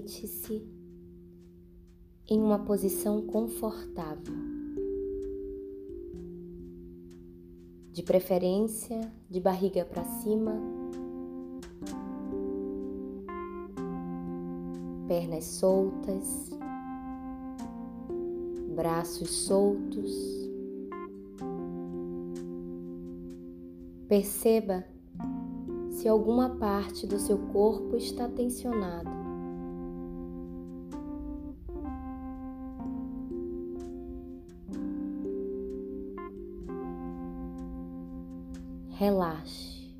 Deite-se em uma posição confortável. De preferência, de barriga para cima, pernas soltas, braços soltos. Perceba se alguma parte do seu corpo está tensionada. Relaxe.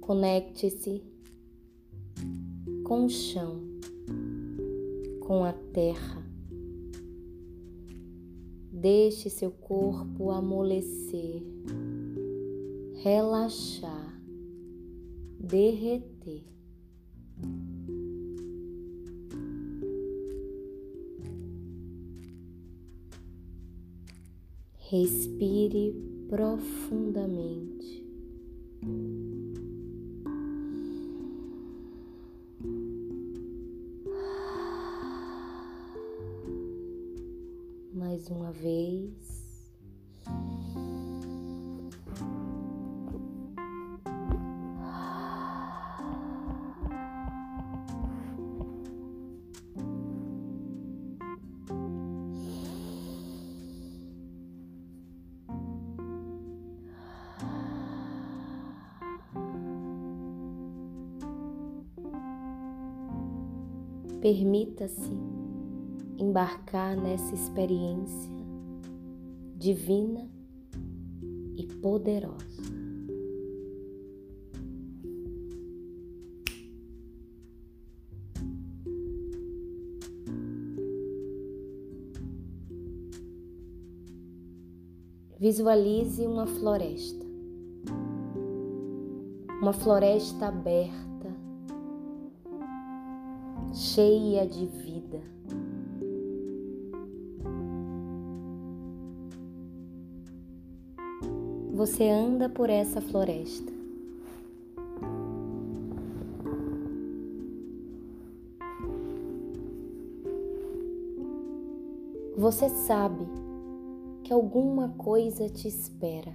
Conecte-se com o chão, com a terra. Deixe seu corpo amolecer, relaxar, derreter. Respire profundamente. Mais uma vez. Permita-se embarcar nessa experiência divina e poderosa. Visualize uma floresta, uma floresta aberta cheia de vida. Você anda por essa floresta. Você sabe que alguma coisa te espera,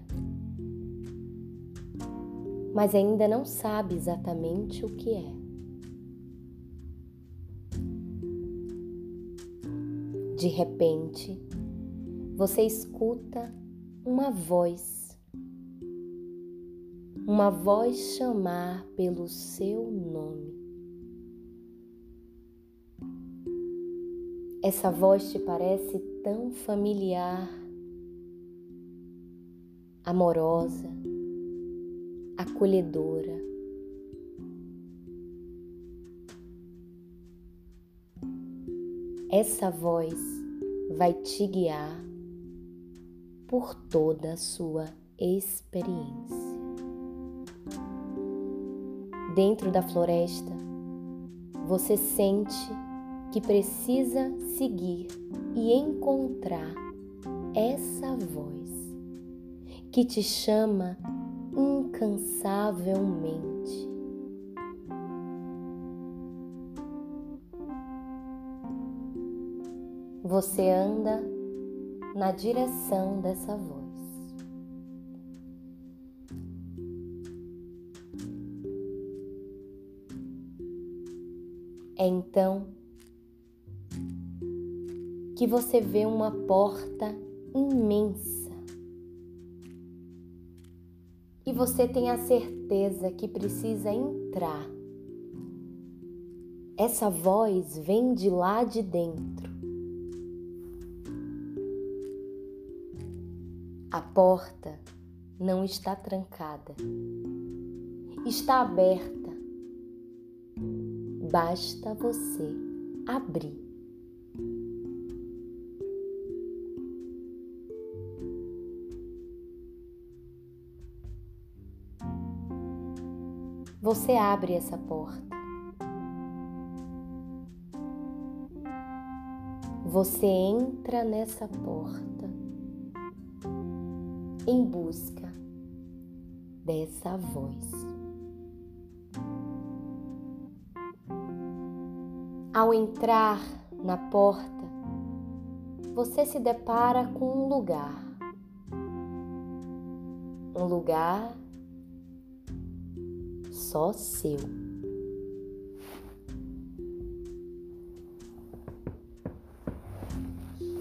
mas ainda não sabe exatamente o que é. De repente, você escuta uma voz, uma voz chamar pelo seu nome. Essa voz te parece tão familiar, amorosa, acolhedora. Essa voz vai te guiar por toda a sua experiência. Dentro da floresta, você sente que precisa seguir e encontrar essa voz que te chama incansavelmente você anda na direção dessa voz. É então que você vê uma porta imensa e você tem a certeza que precisa entrar. Essa voz vem de lá de dentro. Porta não está trancada, está aberta. Basta você abrir. Você abre essa porta. Você entra nessa porta em busca dessa voz. Ao entrar na porta, você se depara com um lugar. Um lugar só seu.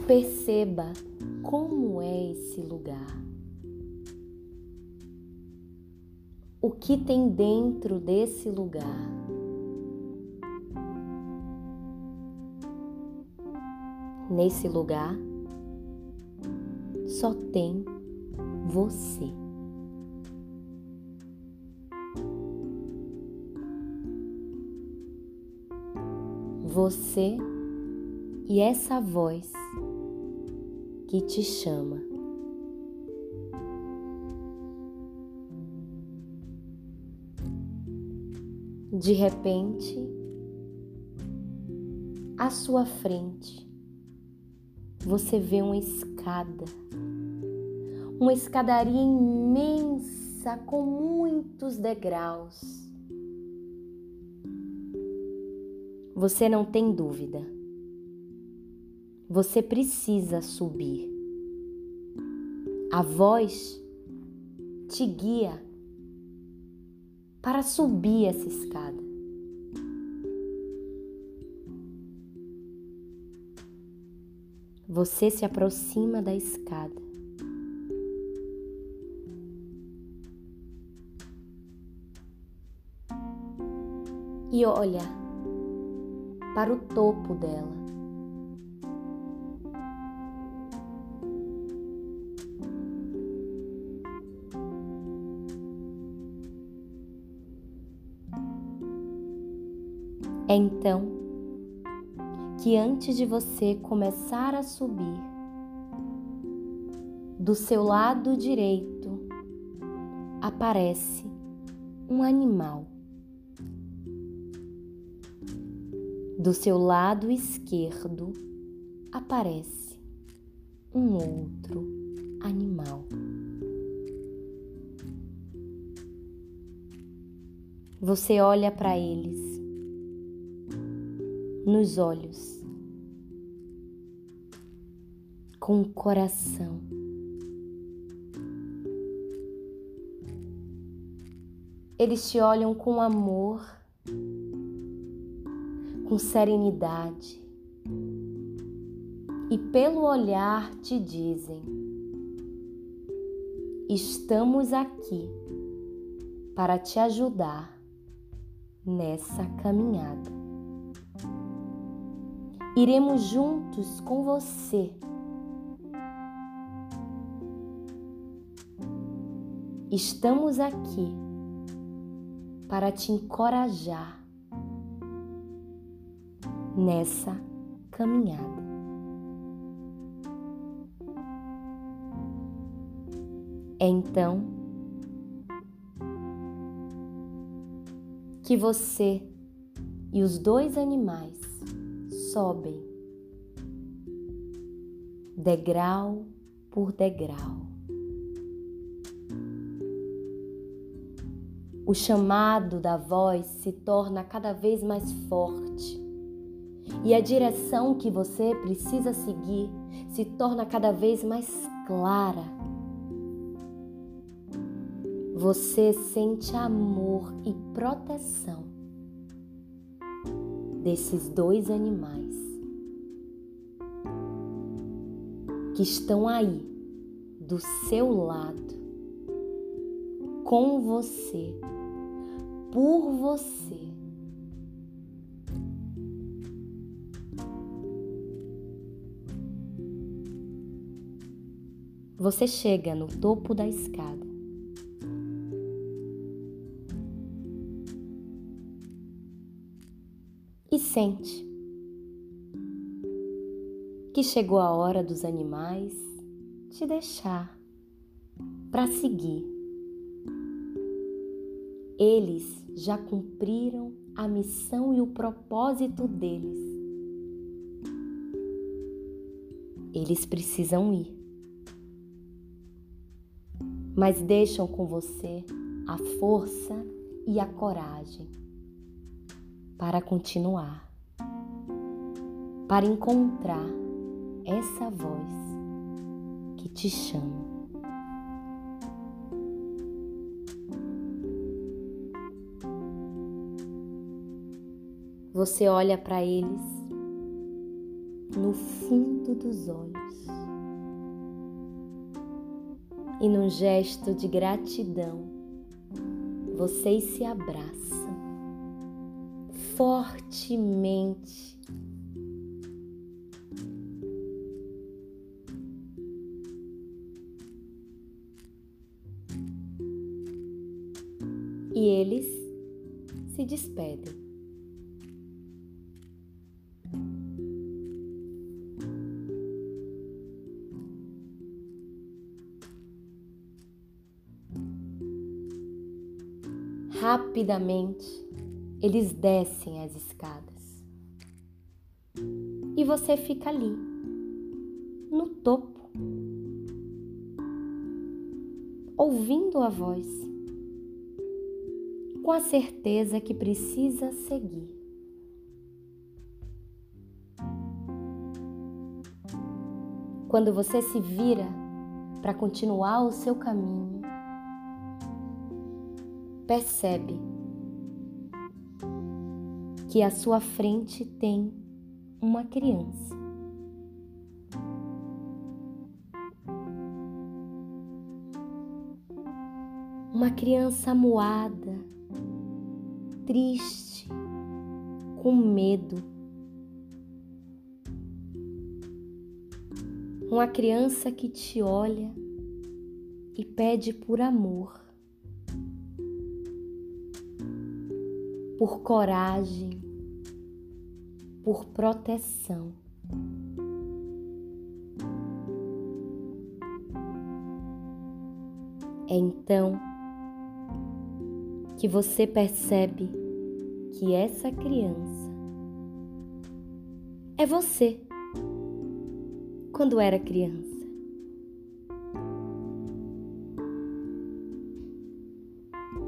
Perceba como é esse lugar. O que tem dentro desse lugar? Nesse lugar só tem você. Você e essa voz que te chama. De repente, à sua frente, você vê uma escada, uma escadaria imensa com muitos degraus. Você não tem dúvida. Você precisa subir. A voz te guia para subir essa escada. Você se aproxima da escada. E olha para o topo dela. É então que antes de você começar a subir, do seu lado direito aparece um animal. Do seu lado esquerdo aparece um outro animal. Você olha para eles nos olhos, com o coração. Eles te olham com amor, com serenidade e, pelo olhar, te dizem: Estamos aqui para te ajudar nessa caminhada. Iremos juntos com você. Estamos aqui para te encorajar nessa caminhada. É então que você e os dois animais sobem, degrau por degrau. O chamado da voz se torna cada vez mais forte e a direção que você precisa seguir se torna cada vez mais clara. Você sente amor e proteção desses dois animais que estão aí do seu lado, com você, por você. Você chega no topo da escada. Sente que chegou a hora dos animais te deixar para seguir. Eles já cumpriram a missão e o propósito deles. Eles precisam ir, mas deixam com você a força e a coragem para continuar, para encontrar essa voz que te chama. Você olha para eles no fundo dos olhos e num gesto de gratidão vocês se abraçam fortemente. E eles se despedem. Rapidamente, eles descem as escadas. E você fica ali, no topo, ouvindo a voz, com a certeza que precisa seguir. Quando você se vira para continuar o seu caminho, percebe que à sua frente tem uma criança. Uma criança moada, triste, com medo. Uma criança que te olha e pede por amor. por coragem, por proteção. É então que você percebe que essa criança é você quando era criança.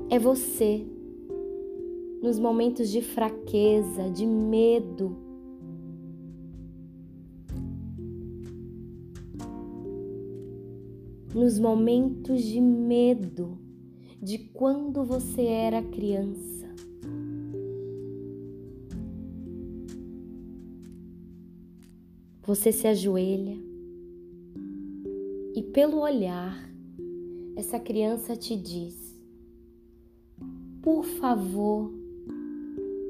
É você nos momentos de fraqueza, de medo. Nos momentos de medo de quando você era criança. Você se ajoelha e, pelo olhar, essa criança te diz: Por favor,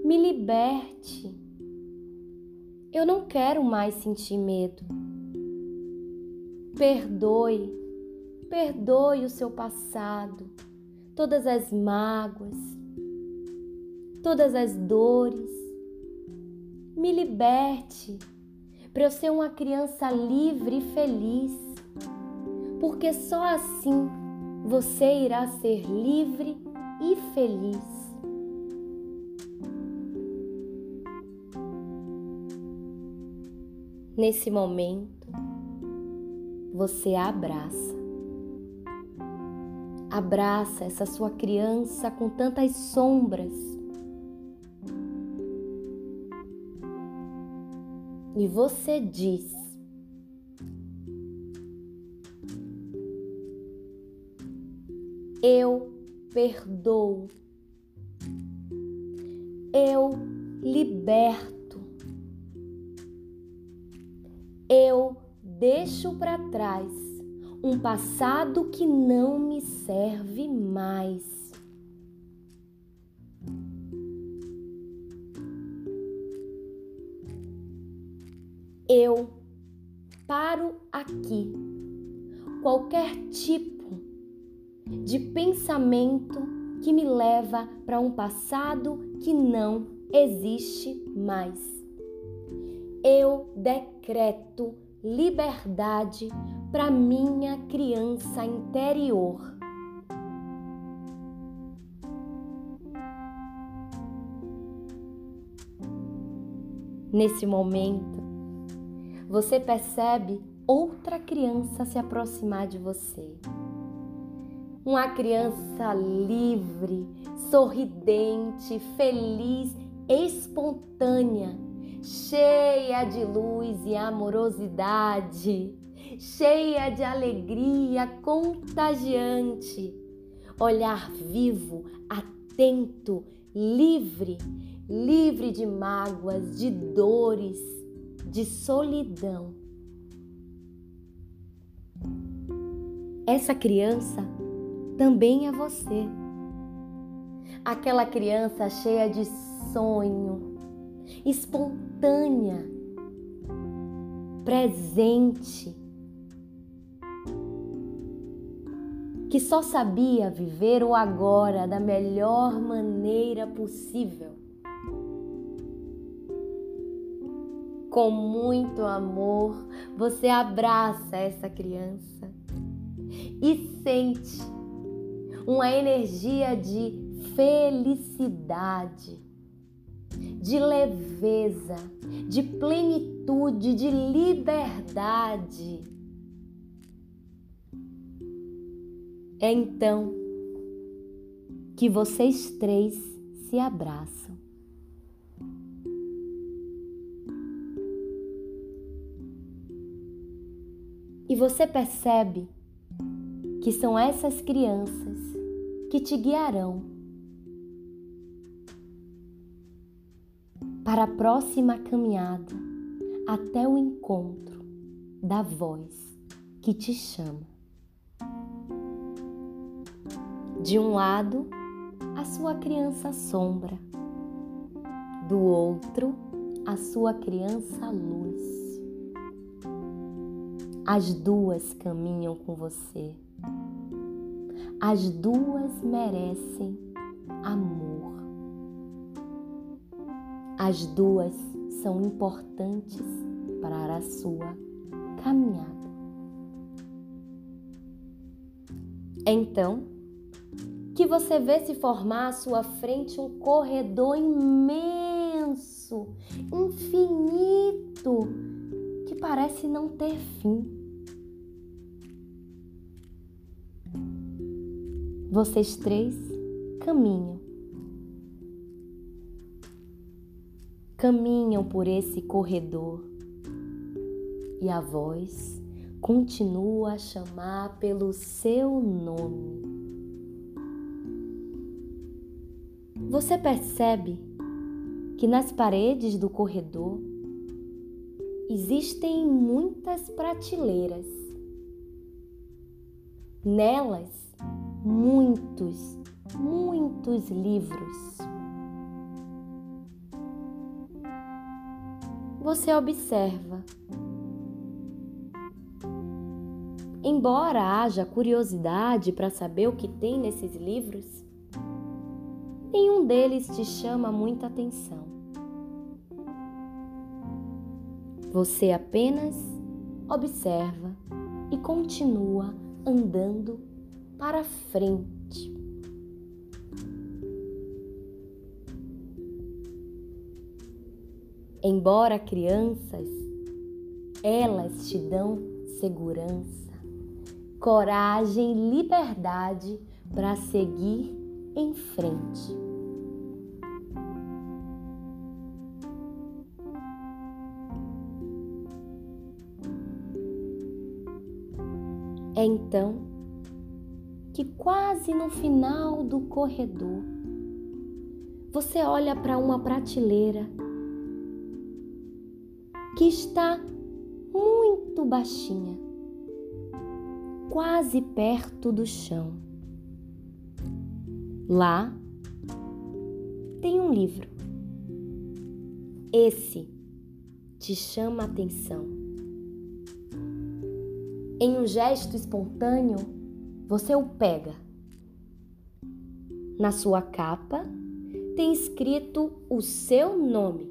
me liberte. Eu não quero mais sentir medo. Perdoe, perdoe o seu passado, todas as mágoas, todas as dores. Me liberte para eu ser uma criança livre e feliz, porque só assim você irá ser livre e feliz. Nesse momento, você abraça. Abraça essa sua criança com tantas sombras. E você diz: Eu perdoo. Eu liberto. Eu deixo para trás um passado que não me serve mais. Eu paro aqui. Qualquer tipo de pensamento que me leva para um passado que não existe mais eu decreto liberdade para minha criança interior. Nesse momento, você percebe outra criança se aproximar de você. Uma criança livre, sorridente, feliz, espontânea, cheia de luz e amorosidade, cheia de alegria contagiante. Olhar vivo, atento, livre, livre de mágoas, de dores, de solidão. Essa criança também é você. Aquela criança cheia de sonho, espontânea, presente, que só sabia viver o agora da melhor maneira possível. Com muito amor, você abraça essa criança e sente uma energia de felicidade, de leveza, de plenitude, de liberdade. É então que vocês três se abraçam. E você percebe que são essas crianças que te guiarão para a próxima caminhada até o encontro da voz que te chama. De um lado, a sua criança sombra, do outro, a sua criança luz. As duas caminham com você. As duas merecem amor. As duas são importantes para a sua caminhada. Então, que você vê se formar à sua frente um corredor imenso, infinito, que parece não ter fim. Vocês três caminham. Caminham por esse corredor e a voz continua a chamar pelo seu nome. Você percebe que nas paredes do corredor existem muitas prateleiras. Nelas muitos, muitos livros. Você observa. Embora haja curiosidade para saber o que tem nesses livros, nenhum deles te chama muita atenção. Você apenas observa e continua andando para frente. Embora crianças, elas te dão segurança, coragem, liberdade para seguir em frente. É então que quase no final do corredor você olha para uma prateleira que está muito baixinha, quase perto do chão. Lá tem um livro. Esse te chama a atenção. Em um gesto espontâneo, você o pega. Na sua capa tem escrito o seu nome.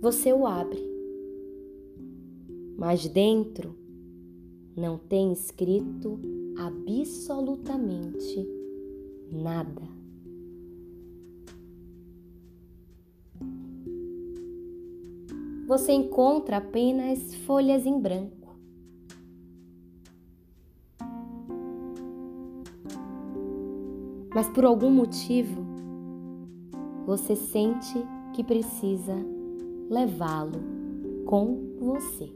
Você o abre, mas dentro não tem escrito absolutamente nada. você encontra apenas folhas em branco. Mas por algum motivo, você sente que precisa levá-lo com você.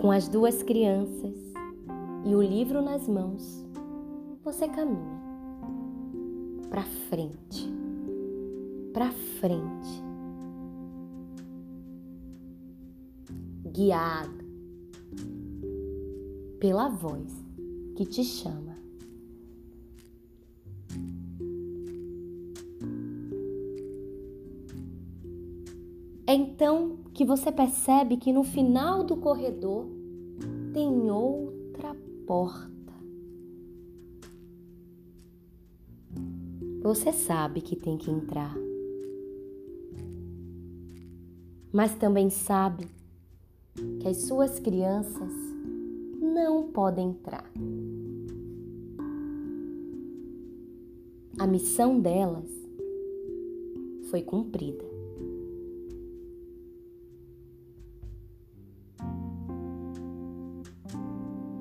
Com as duas crianças e o livro nas mãos, você caminha para frente, para frente, guiado pela voz que te chama. É então que você percebe que no final do corredor tem outra porta. Você sabe que tem que entrar, mas também sabe que as suas crianças não podem entrar. A missão delas foi cumprida.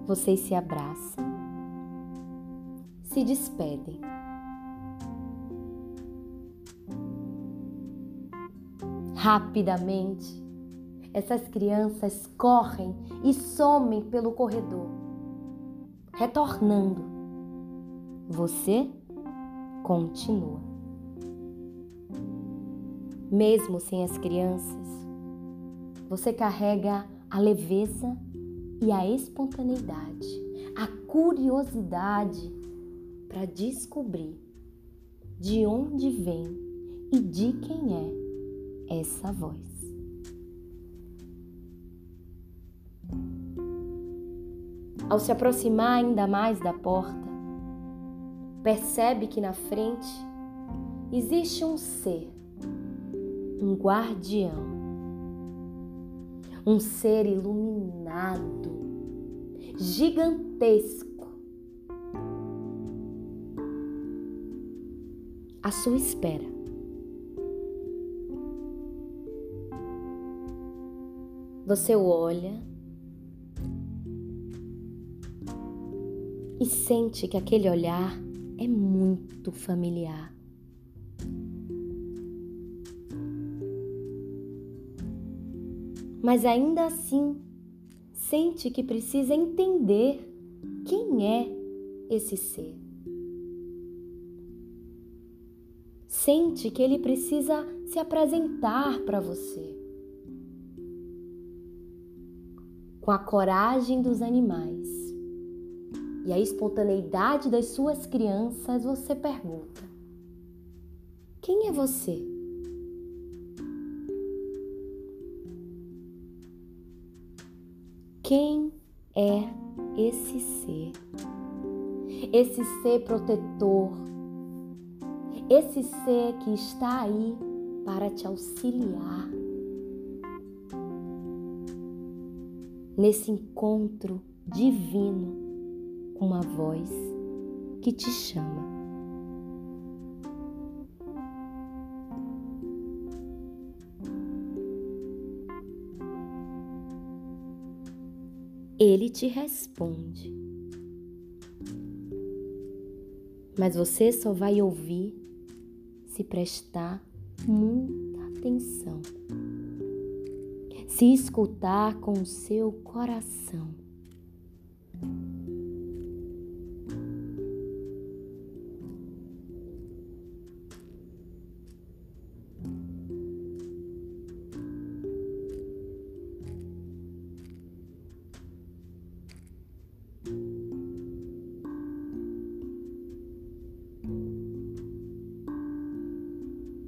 Vocês se abraçam, se despedem. Rapidamente, essas crianças correm e somem pelo corredor, retornando. Você continua. Mesmo sem as crianças, você carrega a leveza e a espontaneidade, a curiosidade para descobrir de onde vem e de quem é essa voz. Ao se aproximar ainda mais da porta, percebe que na frente existe um ser, um guardião, um ser iluminado, gigantesco, à sua espera. Você o olha e sente que aquele olhar é muito familiar. Mas ainda assim, sente que precisa entender quem é esse ser. Sente que ele precisa se apresentar para você. Com a coragem dos animais e a espontaneidade das suas crianças, você pergunta: Quem é você? Quem é esse ser? Esse ser protetor, esse ser que está aí para te auxiliar nesse encontro divino uma voz que te chama. Ele te responde, mas você só vai ouvir se prestar muita atenção, se escutar com o seu coração.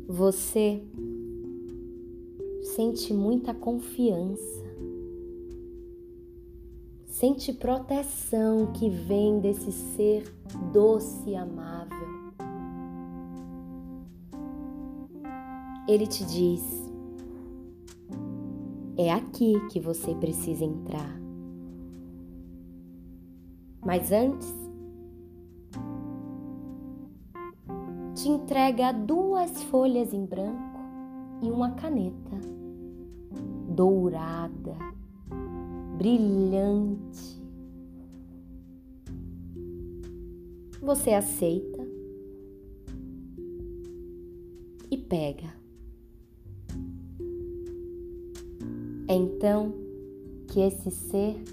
Você sente muita confiança, sente proteção que vem desse ser doce e amável. Ele te diz: é aqui que você precisa entrar. Mas antes, te entrega duas folhas em branco e uma caneta dourada, brilhante. Você aceita e pega. É então que esse ser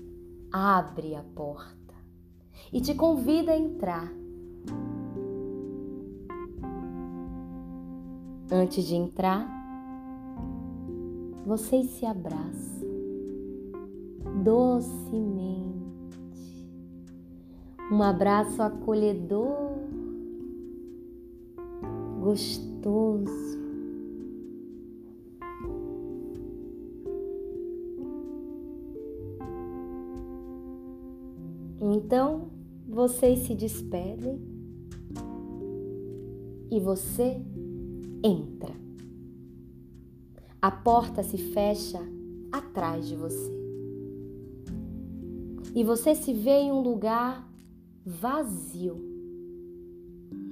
abre a porta e te convida a entrar. Antes de entrar, vocês se abraçam docemente. Um abraço acolhedor, gostoso. Então vocês se despedem e você entra. A porta se fecha atrás de você. E você se vê em um lugar vazio.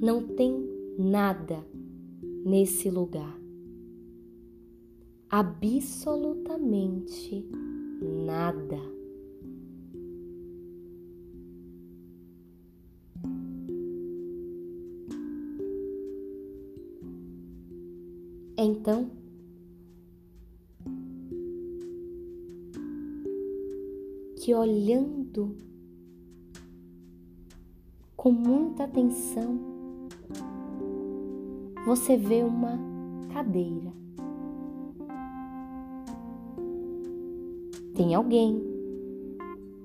Não tem nada nesse lugar. Absolutamente nada. Então, que olhando com muita atenção, você vê uma cadeira. Tem alguém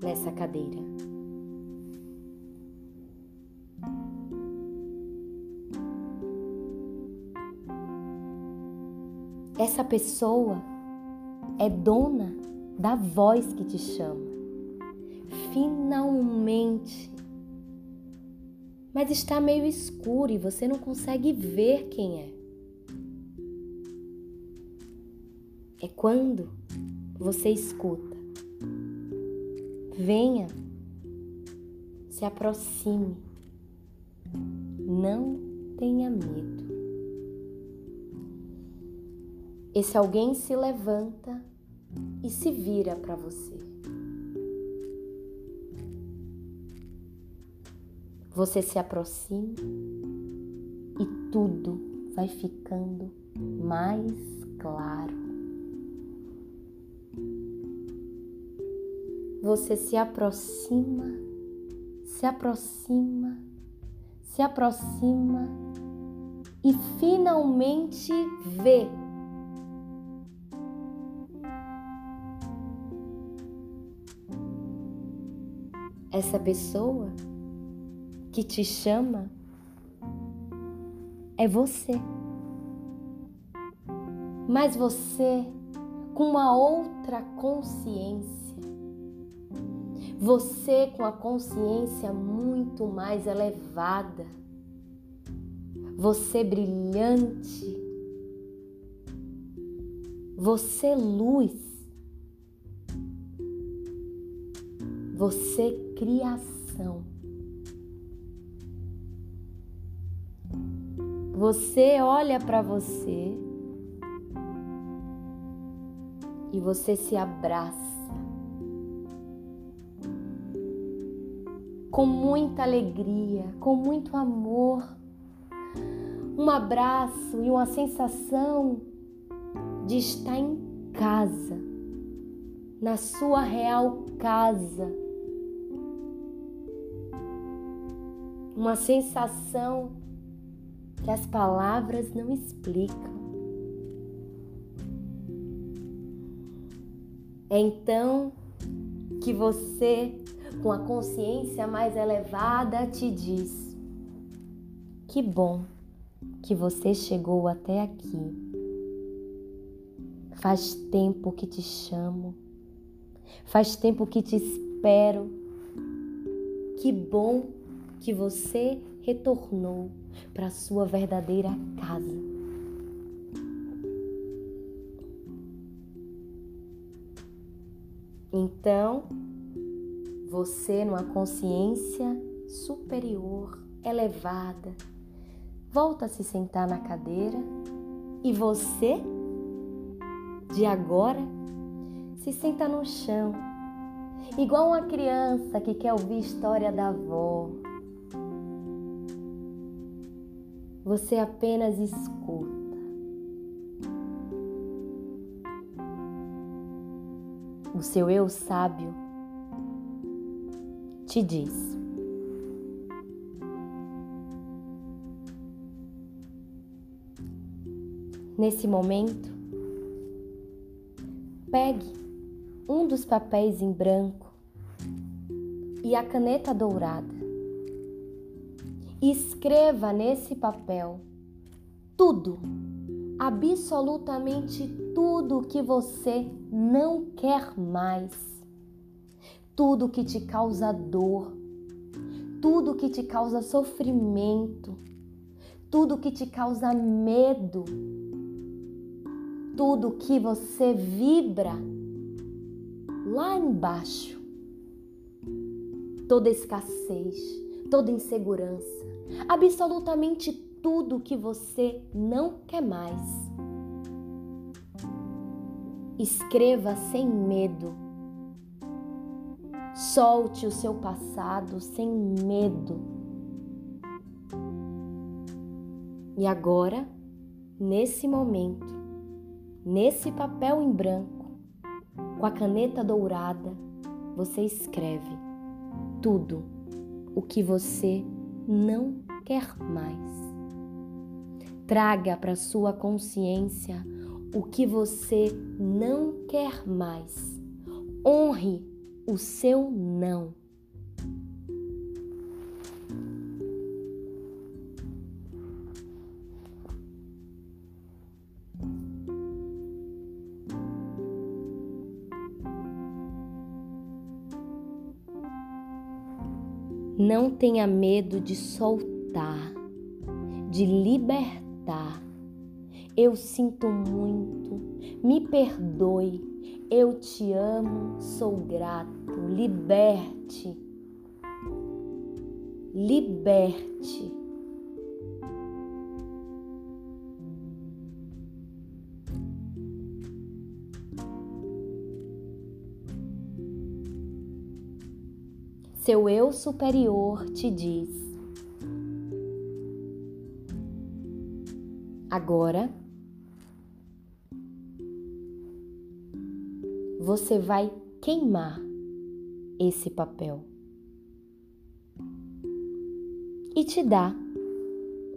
nessa cadeira. Essa pessoa é dona da voz que te chama. Finalmente mas está meio escuro e você não consegue ver quem é. É quando você escuta. Venha, se aproxime, não tenha medo. Esse alguém se levanta e se vira para você. Você se aproxima e tudo vai ficando mais claro. Você se aproxima, se aproxima, se aproxima e finalmente vê. Essa pessoa que te chama é você. Mas você com uma outra consciência. Você com a consciência muito mais elevada. Você brilhante. Você luz. Você criação. Você olha para você e você se abraça com muita alegria, com muito amor. Um abraço e uma sensação de estar em casa, na sua real casa. Uma sensação que as palavras não explicam. É então que você, com a consciência mais elevada, te diz: Que bom que você chegou até aqui. Faz tempo que te chamo, faz tempo que te espero. Que bom que você retornou para a sua verdadeira casa. Então, você, numa consciência superior, elevada, volta a se sentar na cadeira e você, de agora, se senta no chão, igual uma criança que quer ouvir história da avó, Você apenas escuta. O seu eu sábio te diz: Nesse momento, pegue um dos papéis em branco e a caneta dourada. Escreva nesse papel tudo, absolutamente tudo que você não quer mais, tudo que te causa dor, tudo que te causa sofrimento, tudo que te causa medo tudo que você vibra lá embaixo. Toda escassez, toda insegurança, absolutamente tudo que você não quer mais. Escreva sem medo. Solte o seu passado sem medo. E agora, nesse momento, Nesse papel em branco, com a caneta dourada, você escreve tudo o que você não quer mais. Traga para sua consciência o que você não quer mais. Honre o seu não. Não tenha medo de soltar, de libertar. Eu sinto muito, me perdoe, eu te amo, sou grato. Liberte, liberte. Seu eu superior te diz: Agora você vai queimar esse papel e te dá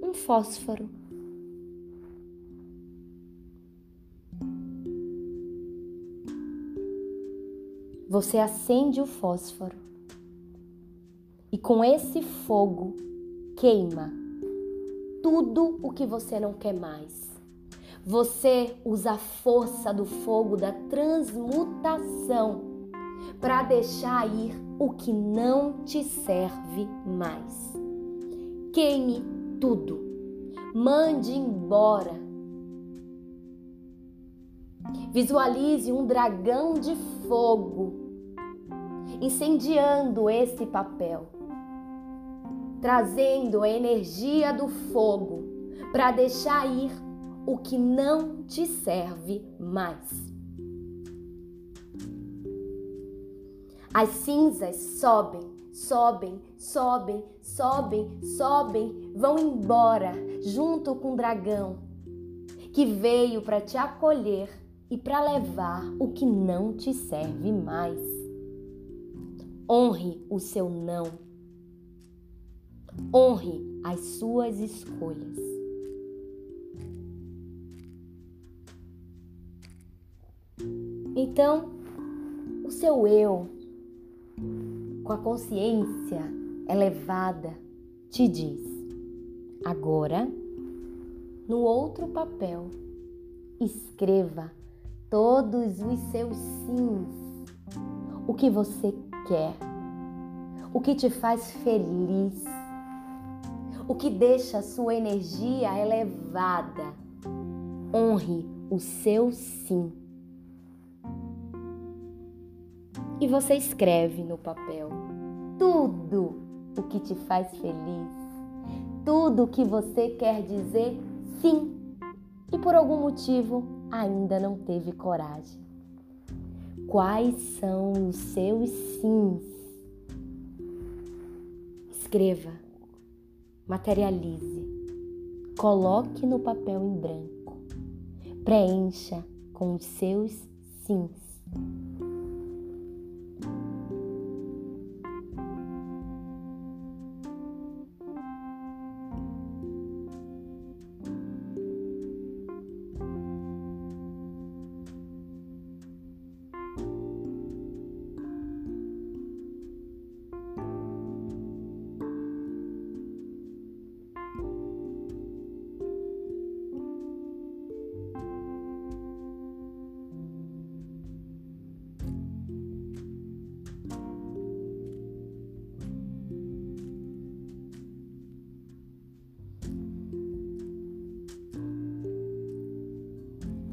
um fósforo. Você acende o fósforo e com esse fogo queima tudo o que você não quer mais. Você usa a força do fogo da transmutação para deixar ir o que não te serve mais. Queime tudo. Mande embora. Visualize um dragão de fogo incendiando esse papel trazendo a energia do fogo para deixar ir o que não te serve mais. As cinzas sobem, sobem, sobem, sobem, sobem, vão embora junto com o dragão que veio para te acolher e para levar o que não te serve mais. Honre o seu não Honre as suas escolhas. Então, o seu eu, com a consciência elevada, te diz: agora, no outro papel, escreva todos os seus sims, o que você quer, o que te faz feliz o que deixa a sua energia elevada. Honre o seu sim. E você escreve no papel tudo o que te faz feliz, tudo o que você quer dizer sim e por algum motivo ainda não teve coragem. Quais são os seus sims? Escreva materialize, coloque no papel em branco. Preencha com os seus sims.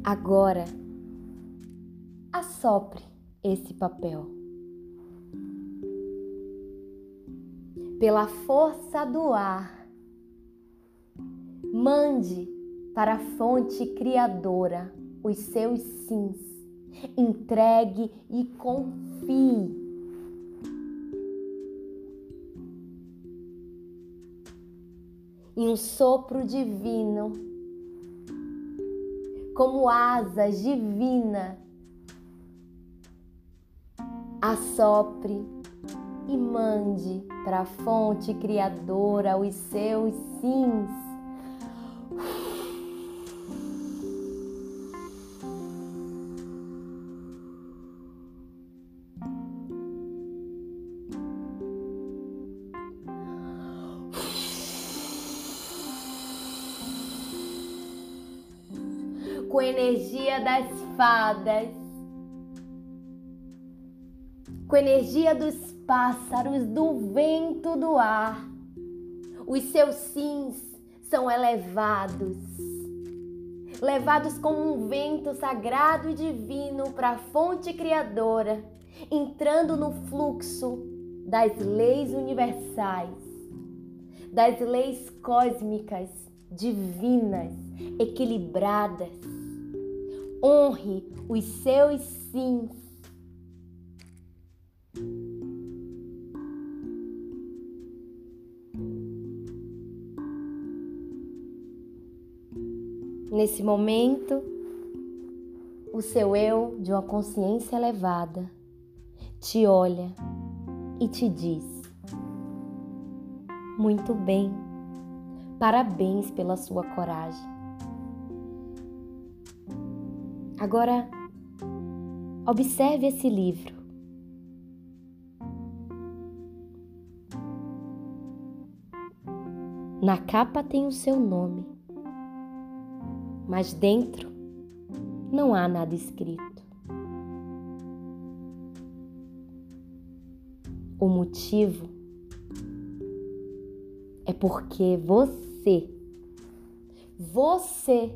Agora, assopre esse papel. Pela força do ar, mande para a fonte criadora os seus sims. Entregue e confie. Em um sopro divino como asas divinas. Assopre e mande para a fonte criadora os seus sims das fadas, com energia dos pássaros, do vento, do ar. Os seus sims são elevados, levados como um vento sagrado e divino para a fonte criadora, entrando no fluxo das leis universais, das leis cósmicas divinas, equilibradas honre os seus sims. Nesse momento, o seu eu de uma consciência elevada te olha e te diz: Muito bem, parabéns pela sua coragem. Agora, observe esse livro. Na capa tem o seu nome, mas dentro não há nada escrito. O motivo é porque você, você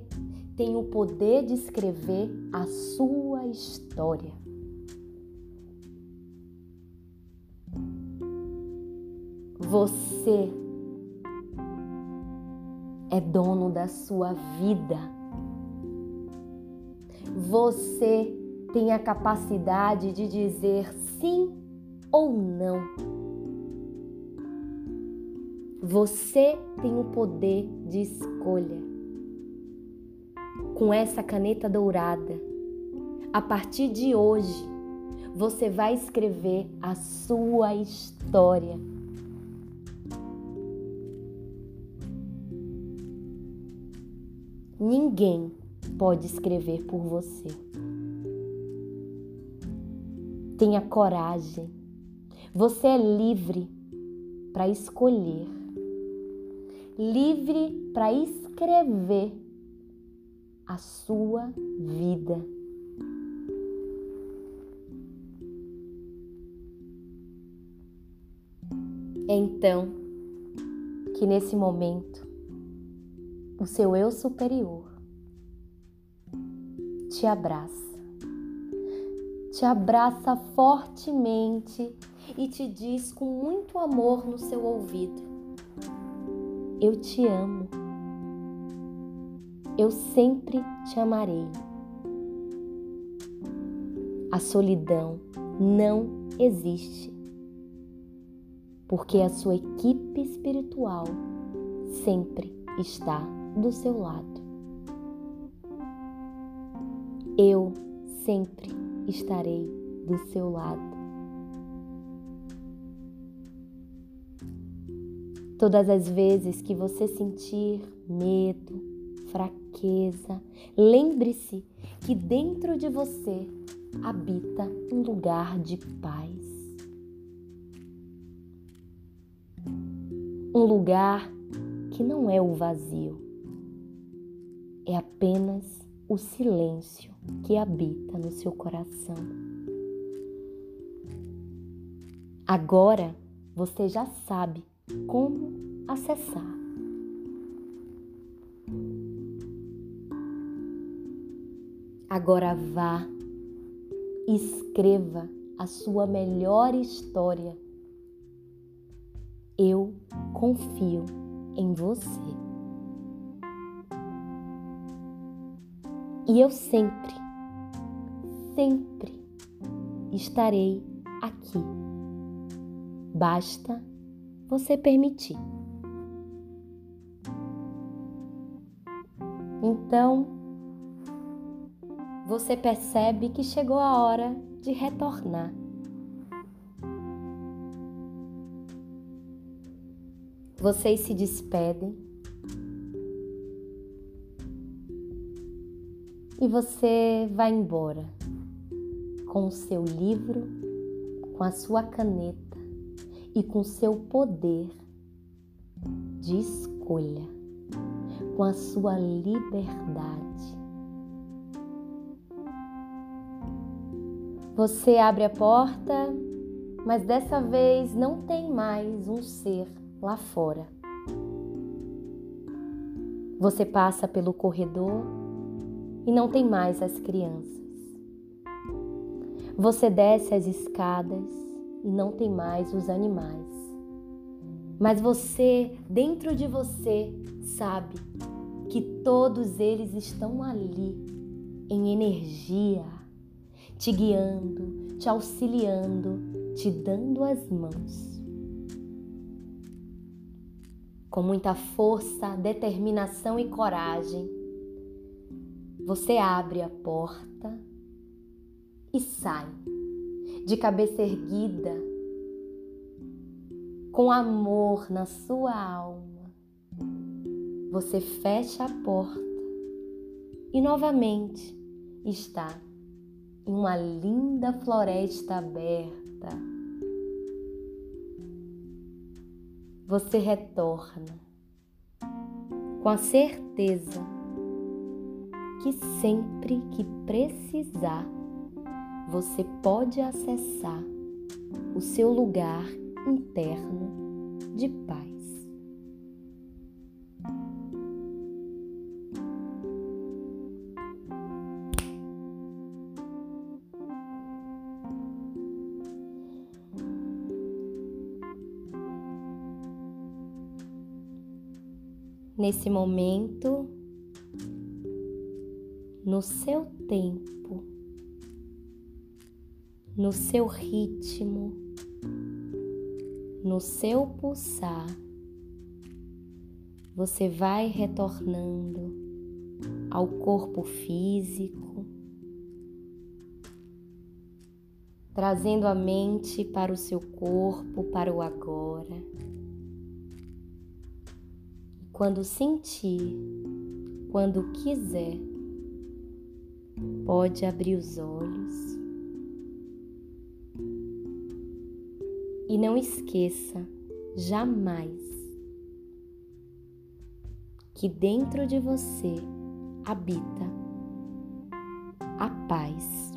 tem o poder de escrever a sua história. Você é dono da sua vida. Você tem a capacidade de dizer sim ou não. Você tem o poder de escolha com essa caneta dourada. A partir de hoje, você vai escrever a sua história. Ninguém pode escrever por você. Tenha coragem. Você é livre para escolher, livre para escrever a sua vida. Então, que nesse momento o seu eu superior te abraça, te abraça fortemente e te diz com muito amor no seu ouvido: Eu te amo eu sempre te amarei. A solidão não existe, porque a sua equipe espiritual sempre está do seu lado. Eu sempre estarei do seu lado. Todas as vezes que você sentir medo, fraqueza, lembre-se que dentro de você habita um lugar de paz. Um lugar que não é o vazio, é apenas o silêncio que habita no seu coração. Agora você já sabe como acessar. Agora vá, escreva a sua melhor história. Eu confio em você. E eu sempre, sempre estarei aqui. Basta você permitir. Então, você percebe que chegou a hora de retornar. Vocês se despedem e você vai embora com o seu livro, com a sua caneta e com seu poder de escolha, com a sua liberdade. Você abre a porta, mas dessa vez não tem mais um ser lá fora. Você passa pelo corredor e não tem mais as crianças. Você desce as escadas e não tem mais os animais. Mas você, dentro de você, sabe que todos eles estão ali em energia te guiando, te auxiliando, te dando as mãos. Com muita força, determinação e coragem, você abre a porta e sai, de cabeça erguida, com amor na sua alma. Você fecha a porta e novamente está em uma linda floresta aberta. Você retorna com a certeza que sempre que precisar, você pode acessar o seu lugar interno de paz. Nesse momento, no seu tempo, no seu ritmo, no seu pulsar, você vai retornando ao corpo físico, trazendo a mente para o seu corpo, para o agora. Quando sentir, quando quiser, pode abrir os olhos. E não esqueça jamais que dentro de você habita a paz,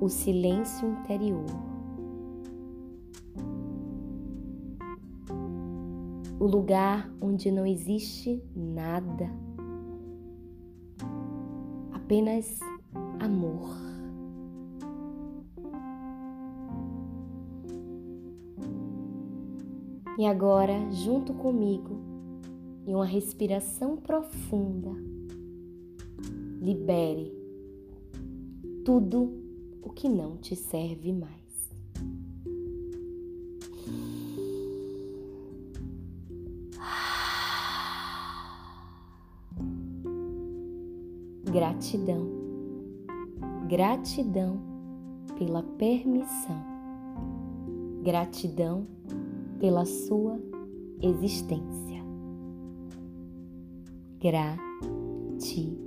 o silêncio interior. O lugar onde não existe nada, apenas amor. E agora, junto comigo, em uma respiração profunda, libere tudo o que não te serve mais. Gratidão. Gratidão pela permissão. Gratidão pela sua existência. Gratidão.